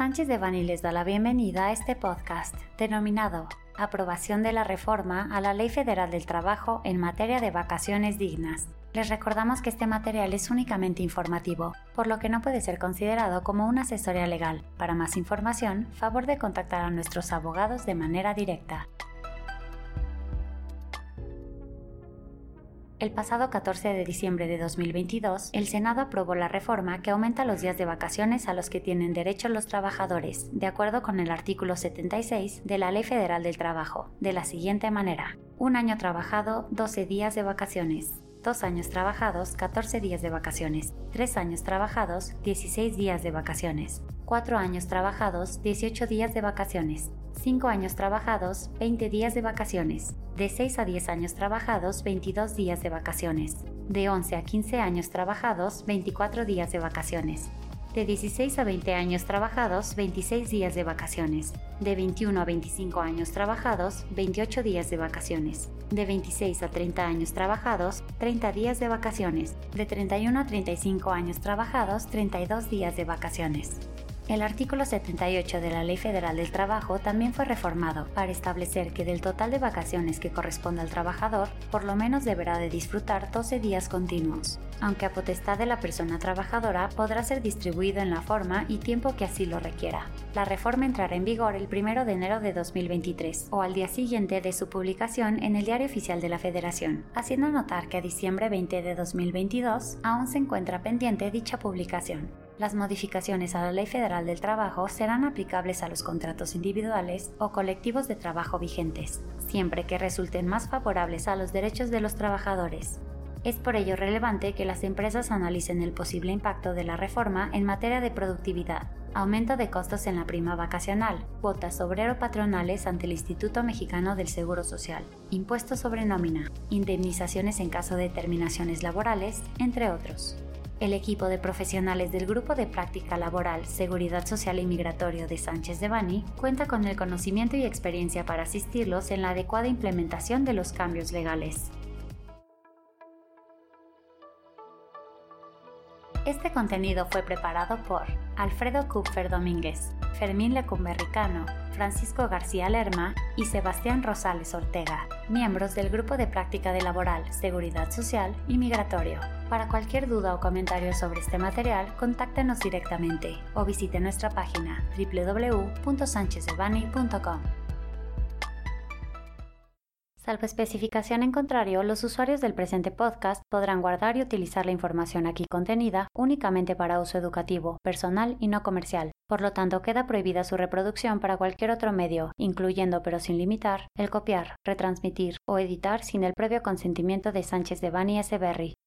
Sánchez de Bani les da la bienvenida a este podcast denominado Aprobación de la reforma a la Ley Federal del Trabajo en materia de vacaciones dignas. Les recordamos que este material es únicamente informativo, por lo que no puede ser considerado como una asesoría legal. Para más información, favor de contactar a nuestros abogados de manera directa. El pasado 14 de diciembre de 2022, el Senado aprobó la reforma que aumenta los días de vacaciones a los que tienen derecho los trabajadores, de acuerdo con el artículo 76 de la Ley Federal del Trabajo, de la siguiente manera. Un año trabajado, 12 días de vacaciones. Dos años trabajados, 14 días de vacaciones. Tres años trabajados, 16 días de vacaciones. Cuatro años trabajados, 18 días de vacaciones. 5 años trabajados, 20 días de vacaciones. De 6 a 10 años trabajados, 22 días de vacaciones. De 11 a 15 años trabajados, 24 días de vacaciones. De 16 a 20 años trabajados, 26 días de vacaciones. De 21 a 25 años trabajados, 28 días de vacaciones. De 26 a 30 años trabajados, 30 días de vacaciones. De 31 a 35 años trabajados, 32 días de vacaciones. El artículo 78 de la Ley Federal del Trabajo también fue reformado para establecer que del total de vacaciones que corresponde al trabajador, por lo menos deberá de disfrutar 12 días continuos, aunque a potestad de la persona trabajadora podrá ser distribuido en la forma y tiempo que así lo requiera. La reforma entrará en vigor el 1 de enero de 2023 o al día siguiente de su publicación en el Diario Oficial de la Federación, haciendo notar que a diciembre 20 de 2022 aún se encuentra pendiente dicha publicación las modificaciones a la Ley Federal del Trabajo serán aplicables a los contratos individuales o colectivos de trabajo vigentes, siempre que resulten más favorables a los derechos de los trabajadores. Es por ello relevante que las empresas analicen el posible impacto de la reforma en materia de productividad, aumento de costos en la prima vacacional, cuotas obrero-patronales ante el Instituto Mexicano del Seguro Social, impuestos sobre nómina, indemnizaciones en caso de terminaciones laborales, entre otros. El equipo de profesionales del Grupo de Práctica Laboral, Seguridad Social y Migratorio de Sánchez de Bani cuenta con el conocimiento y experiencia para asistirlos en la adecuada implementación de los cambios legales. Este contenido fue preparado por Alfredo Kupfer Domínguez, Fermín Lecumberricano, Francisco García Lerma y Sebastián Rosales Ortega, miembros del Grupo de Práctica de Laboral, Seguridad Social y Migratorio. Para cualquier duda o comentario sobre este material, contáctenos directamente o visite nuestra página www.sanchezdevani.com. Salvo especificación en contrario, los usuarios del presente podcast podrán guardar y utilizar la información aquí contenida únicamente para uso educativo, personal y no comercial. Por lo tanto, queda prohibida su reproducción para cualquier otro medio, incluyendo pero sin limitar, el copiar, retransmitir o editar sin el previo consentimiento de Sánchez de Bani S. Berry,